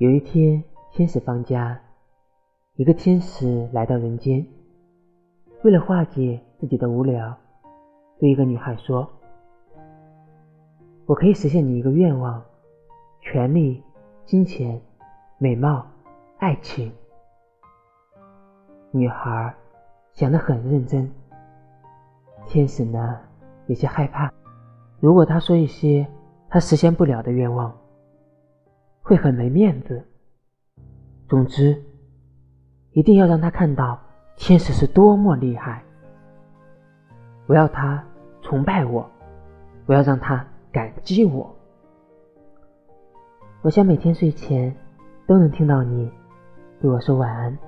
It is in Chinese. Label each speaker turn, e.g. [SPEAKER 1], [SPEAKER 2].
[SPEAKER 1] 有一天，天使放假，一个天使来到人间，为了化解自己的无聊，对一个女孩说：“我可以实现你一个愿望，权力、金钱、美貌、爱情。”女孩想得很认真。天使呢，有些害怕，如果他说一些他实现不了的愿望。会很没面子。总之，一定要让他看到天使是多么厉害。我要他崇拜我，我要让他感激我。我想每天睡前都能听到你对我说晚安。